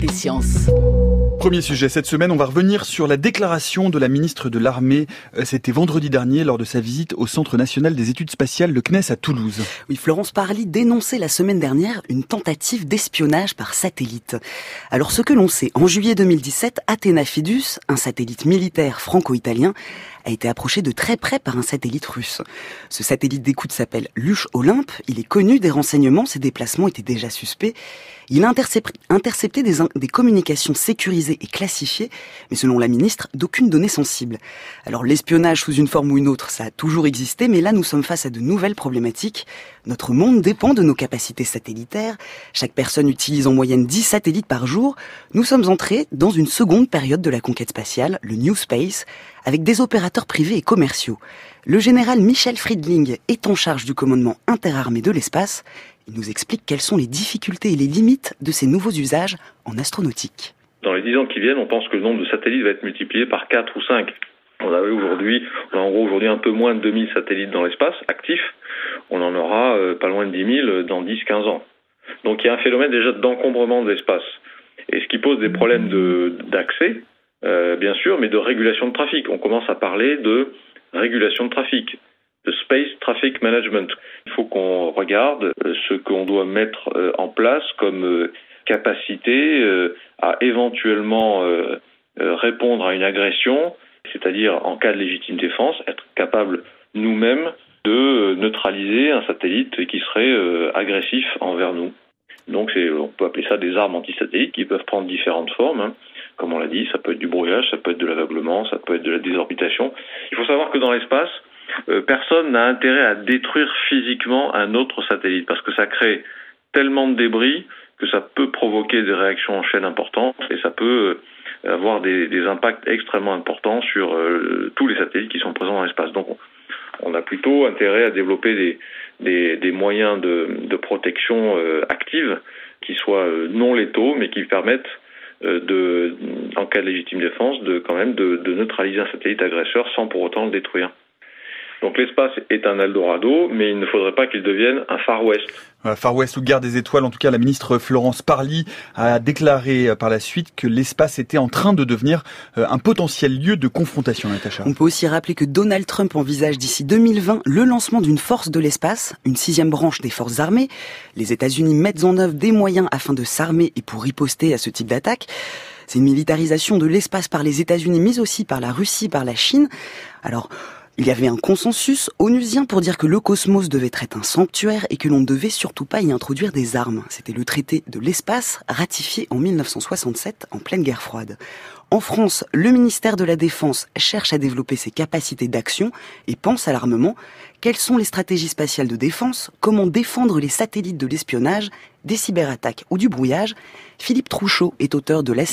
des sciences. Premier sujet cette semaine, on va revenir sur la déclaration de la ministre de l'Armée. Euh, c'était vendredi dernier lors de sa visite au Centre national des études spatiales, le CNES à Toulouse. Oui, Florence Parly dénonçait la semaine dernière une tentative d'espionnage par satellite. Alors ce que l'on sait, en juillet 2017, Athéna Fidus, un satellite militaire franco-italien, a été approché de très près par un satellite russe. Ce satellite d'écoute s'appelle Luche Olympe. Il est connu des renseignements, ses déplacements étaient déjà suspects. Il a intercepté des, des communications sécurisées et classifiées, mais selon la ministre, d'aucune donnée sensible. Alors l'espionnage sous une forme ou une autre, ça a toujours existé, mais là nous sommes face à de nouvelles problématiques. Notre monde dépend de nos capacités satellitaires. Chaque personne utilise en moyenne 10 satellites par jour. Nous sommes entrés dans une seconde période de la conquête spatiale, le New Space, avec des privés et commerciaux. Le général Michel Friedling est en charge du commandement interarmé de l'espace. Il nous explique quelles sont les difficultés et les limites de ces nouveaux usages en astronautique. Dans les dix ans qui viennent, on pense que le nombre de satellites va être multiplié par 4 ou 5. On a aujourd'hui, a en gros aujourd'hui un peu moins de 2000 satellites dans l'espace actifs. On en aura euh, pas loin de 10 000 dans 10-15 ans. Donc il y a un phénomène déjà d'encombrement de l'espace. Et ce qui pose des problèmes d'accès euh, bien sûr, mais de régulation de trafic. On commence à parler de régulation de trafic, de space traffic management. Il faut qu'on regarde euh, ce qu'on doit mettre euh, en place comme capacité à éventuellement répondre à une agression, c'est-à-dire en cas de légitime défense, être capable nous-mêmes de neutraliser un satellite qui serait agressif envers nous. Donc on peut appeler ça des armes anti-satellites qui peuvent prendre différentes formes. Comme on l'a dit, ça peut être du brouillage, ça peut être de l'aveuglement, ça peut être de la désorbitation. Il faut savoir que dans l'espace, euh, personne n'a intérêt à détruire physiquement un autre satellite parce que ça crée tellement de débris que ça peut provoquer des réactions en chaîne importantes et ça peut euh, avoir des, impacts extrêmement importants sur euh, tous les satellites qui sont présents dans l'espace. Donc on a plutôt intérêt à développer des, moyens de, protection active qui soient non létaux mais qui permettent euh, de, en cas de légitime défense, de quand même de, de neutraliser un satellite agresseur sans pour autant le détruire. Donc l'espace est un Eldorado, mais il ne faudrait pas qu'il devienne un Far West. Far West ou guerre des étoiles, en tout cas la ministre Florence Parly a déclaré euh, par la suite que l'espace était en train de devenir euh, un potentiel lieu de confrontation, Natacha. On peut aussi rappeler que Donald Trump envisage d'ici 2020 le lancement d'une force de l'espace, une sixième branche des forces armées. Les États-Unis mettent en œuvre des moyens afin de s'armer et pour riposter à ce type d'attaque. C'est une militarisation de l'espace par les États-Unis, mais aussi par la Russie, par la Chine. Alors, il y avait un consensus onusien pour dire que le cosmos devait être un sanctuaire et que l'on ne devait surtout pas y introduire des armes. C'était le traité de l'espace ratifié en 1967 en pleine guerre froide. En France, le ministère de la Défense cherche à développer ses capacités d'action et pense à l'armement. Quelles sont les stratégies spatiales de défense? Comment défendre les satellites de l'espionnage, des cyberattaques ou du brouillage? Philippe Trouchot est auteur de la,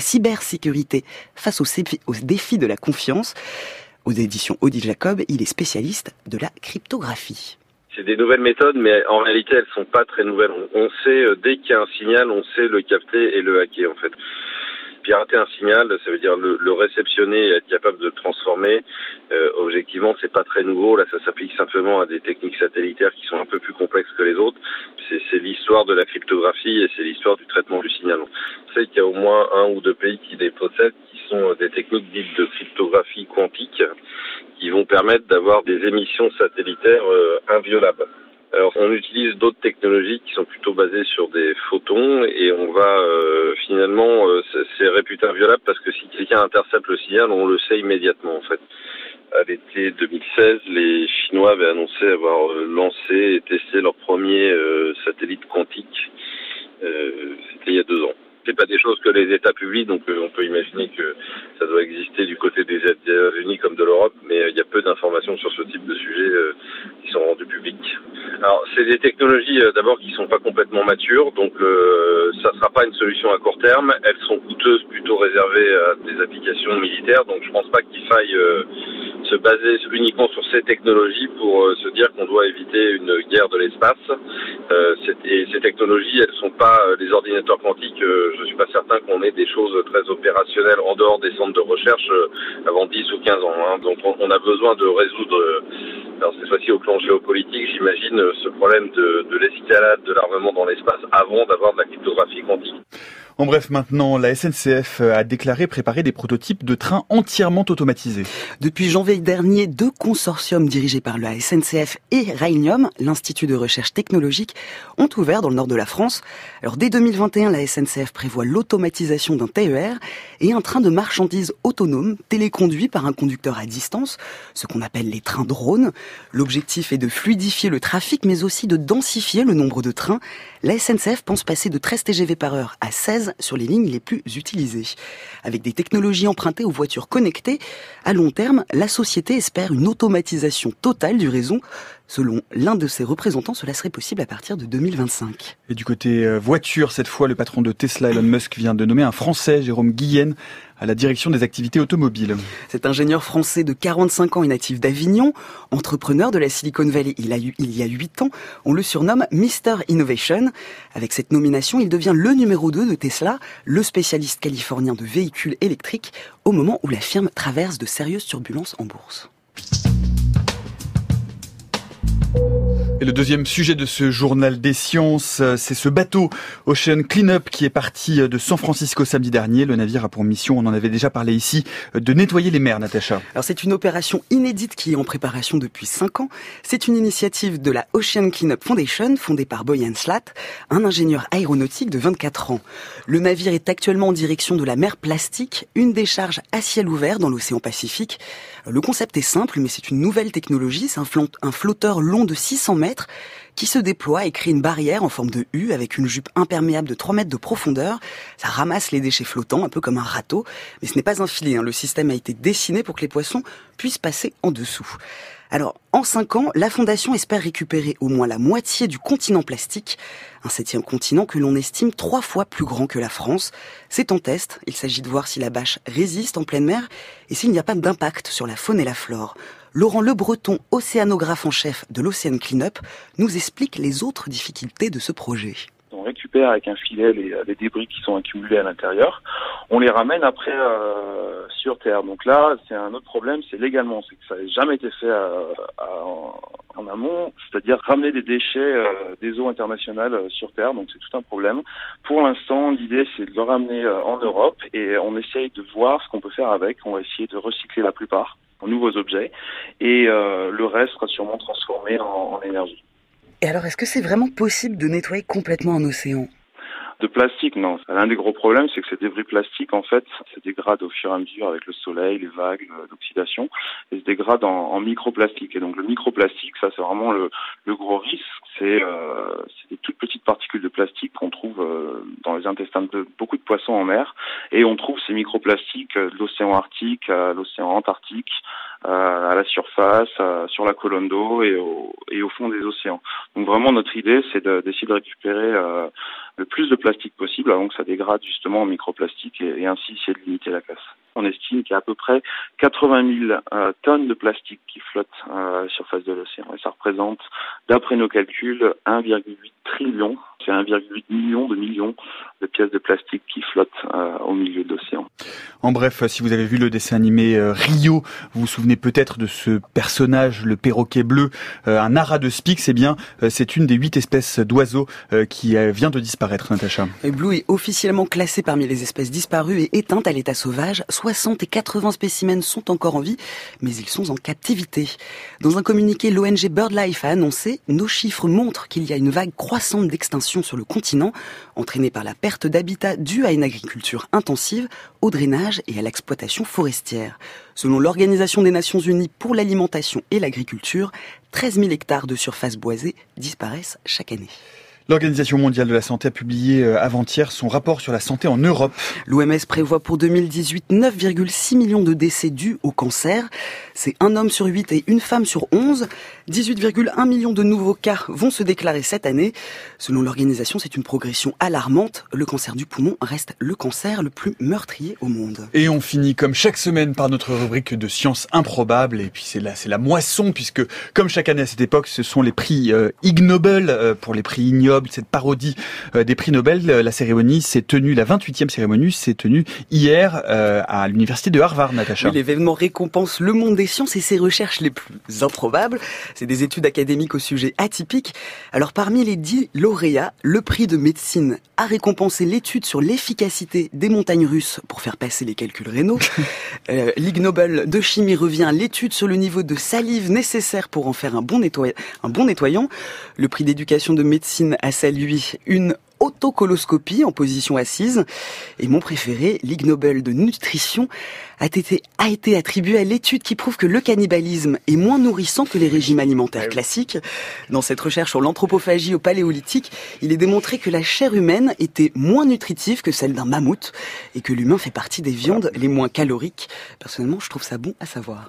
cybersécurité face aux défis de la confiance aux éditions Odile Jacob. Il est spécialiste de la cryptographie. C'est des nouvelles méthodes, mais en réalité, elles sont pas très nouvelles. On sait, euh, dès qu'il y a un signal, on sait le capter et le hacker, en fait pirater un signal, ça veut dire le, réceptionner et être capable de le transformer. Euh, objectivement, c'est pas très nouveau. Là, ça s'applique simplement à des techniques satellitaires qui sont un peu plus complexes que les autres. C'est l'histoire de la cryptographie et c'est l'histoire du traitement du signal. On sait qu'il y a au moins un ou deux pays qui les possèdent, qui sont des techniques dites de cryptographie quantique, qui vont permettre d'avoir des émissions satellitaires euh, inviolables. Alors, on utilise d'autres technologies qui sont plutôt basées sur des photons et on va euh, finalement, euh, c'est réputé inviolable parce que si quelqu'un intercepte le signal, on le sait immédiatement en fait. À l'été 2016, les Chinois avaient annoncé avoir euh, lancé et testé leur premier satellite quantique. C'était il y a deux ans c'est pas des choses que les États publient, donc euh, on peut imaginer que ça doit exister du côté des États-Unis comme de l'Europe, mais euh, il y a peu d'informations sur ce type de sujet euh, qui sont rendues publiques. Alors, c'est des technologies d'abord qui sont pas complètement matures, donc ça sera pas une solution à court terme. Elles sont coûteuses, plutôt réservées à des applications militaires, donc je pense pas qu'il faille se baser uniquement sur ces technologies pour euh, se dire qu'on doit éviter une guerre de l'espace. Euh, et ces technologies, elles sont pas euh, les ordinateurs quantiques. je suis pas certain qu'on ait des choses très opérationnelles en dehors des centres de recherche avant 10 ou 15 ans. Hein. Donc on, a besoin de résoudre, alors cette fois-ci au plan géopolitique, j'imagine, ce problème de, de l'escalade de l'armement dans l'espace avant d'avoir de la cryptographie quantique. En bref, maintenant, la SNCF a déclaré préparer des prototypes de trains entièrement automatisés. Depuis janvier dernier, deux consortiums dirigés par la SNCF et Railium, l'Institut de recherche technologique, ont ouvert dans le nord de la France. Alors dès 2021, la SNCF prévoit l'automatisation d'un TER et un train de marchandises autonome téléconduit par un conducteur à distance, ce qu'on appelle les trains drones. L'objectif est de fluidifier le trafic mais aussi de densifier le nombre de trains. La SNCF pense passer de 13 TGV par heure à 16 sur les lignes les plus utilisées. Avec des technologies empruntées aux voitures connectées, à long terme, la société espère une automatisation totale du réseau Selon l'un de ses représentants, cela serait possible à partir de 2025. Et du côté euh, voiture, cette fois, le patron de Tesla, Elon Musk, vient de nommer un Français, Jérôme Guillen, à la direction des activités automobiles. Cet ingénieur français de 45 ans et natif d'Avignon, entrepreneur de la Silicon Valley il, a eu, il y a 8 ans, on le surnomme Mr. Innovation. Avec cette nomination, il devient le numéro 2 de Tesla, le spécialiste californien de véhicules électriques, au moment où la firme traverse de sérieuses turbulences en bourse. Et le deuxième sujet de ce journal des sciences, euh, c'est ce bateau Ocean Cleanup qui est parti euh, de San Francisco samedi dernier. Le navire a pour mission, on en avait déjà parlé ici, euh, de nettoyer les mers, Natacha. Alors c'est une opération inédite qui est en préparation depuis cinq ans. C'est une initiative de la Ocean Cleanup Foundation, fondée par Boyan Slat, un ingénieur aéronautique de 24 ans. Le navire est actuellement en direction de la mer Plastique, une décharge à ciel ouvert dans l'océan Pacifique. Le concept est simple, mais c'est une nouvelle technologie. C'est un flotteur long de 600 mètres qui se déploie et crée une barrière en forme de U avec une jupe imperméable de 3 mètres de profondeur. Ça ramasse les déchets flottants, un peu comme un râteau. Mais ce n'est pas un filet. Hein. Le système a été dessiné pour que les poissons puissent passer en dessous. Alors, en cinq ans, la Fondation espère récupérer au moins la moitié du continent plastique, un septième continent que l'on estime trois fois plus grand que la France. C'est en test, il s'agit de voir si la bâche résiste en pleine mer et s'il n'y a pas d'impact sur la faune et la flore. Laurent Le Breton, océanographe en chef de l'Ocean Cleanup, nous explique les autres difficultés de ce projet. On récupère avec un filet les, débris qui sont accumulés à l'intérieur. On les ramène après euh, sur Terre. Donc là, c'est un autre problème, c'est légalement, c'est que ça n'a jamais été fait euh, en, amont, c'est-à-dire ramener des déchets euh, des eaux internationales sur Terre. Donc c'est tout un problème. Pour l'instant, l'idée c'est de le ramener en Europe et on essaye de voir ce qu'on peut faire avec. On va essayer de recycler la plupart en nouveaux objets et le reste sera sûrement transformé en, en énergie. Et alors, est-ce que c'est vraiment possible de nettoyer complètement un océan? De plastique, non. L'un des gros problèmes, c'est que ces débris plastiques, en fait, se dégradent au fur et à mesure avec le soleil, les vagues d'oxydation, et se dégradent en, microplastique. Et donc le microplastique, ça c'est vraiment le, gros risque. C'est euh, des toutes petites particules de plastique qu'on trouve euh, dans les intestins de beaucoup de poissons en mer. Et on trouve ces microplastiques de l'océan Arctique à l'océan Antarctique, à la surface, sur la colonne d'eau et au, fond des océans. Donc vraiment notre idée c'est d'essayer de, de, récupérer euh, le plus de plastique possible avant que ça dégrade justement en microplastique et, et ainsi essayer de limiter la casse. On estime qu'il y a à peu près 80 000 euh, tonnes de plastique qui flottent euh, à la surface de l'océan et ça représente, d'après nos calculs, 1,8 trillion, c'est 1,8 million de millions de pièces de plastique qui flottent euh, au milieu de l'océan. En bref, si vous avez vu le dessin animé euh, Rio, vous vous souvenez peut-être de ce personnage, le perroquet bleu, euh, un ara de Spix, eh bien, c'est une des huit espèces d'oiseaux qui vient de disparaître, Natacha. Le bleu est officiellement classé parmi les espèces disparues et éteintes à l'état sauvage. 60 et 80 spécimens sont encore en vie, mais ils sont en captivité. Dans un communiqué, l'ONG BirdLife a annoncé « Nos chiffres montrent qu'il y a une vague croissante d'extinction sur le continent, entraînée par la perte d'habitat due à une agriculture intensive, au drainage et à l'exploitation forestière. Selon l'Organisation des Nations Unies pour l'alimentation et l'agriculture, 13 000 hectares de surface boisée disparaissent chaque année. L'Organisation mondiale de la santé a publié euh, avant-hier son rapport sur la santé en Europe. L'OMS prévoit pour 2018 9,6 millions de décès dus au cancer. C'est un homme sur 8 et une femme sur 11. 18,1 millions de nouveaux cas vont se déclarer cette année. Selon l'organisation, c'est une progression alarmante. Le cancer du poumon reste le cancer le plus meurtrier au monde. Et on finit comme chaque semaine par notre rubrique de sciences improbables. Et puis c'est la, c'est la moisson puisque comme chaque année à cette époque, ce sont les prix euh, Ig Nobel euh, pour les prix ignobles Cette parodie des prix Nobel. La cérémonie s'est tenue, la 28e cérémonie s'est tenue hier à l'université de Harvard, Natacha. L'événement récompense le monde des sciences et ses recherches les plus improbables. C'est des études académiques au sujet atypique. Alors parmi les dix lauréats, le prix de médecine a récompensé l'étude sur l'efficacité des montagnes russes pour faire passer les calculs rénaux. euh, Ligue Nobel de chimie revient l'étude sur le niveau de salive nécessaire pour en faire un bon, un bon nettoyant. Le prix d'éducation de médecine a salué une autocoloscopie en position assise. Et mon préféré, Ligue Nobel de nutrition, a été, a été attribué à l'étude qui prouve que le cannibalisme est moins nourrissant que les régimes alimentaires classiques. Dans cette recherche sur l'anthropophagie au paléolithique, il est démontré que la chair humaine était moins nutritive que celle d'un mammouth et que l'humain fait partie des viandes les moins caloriques. Personnellement, je trouve ça bon à savoir.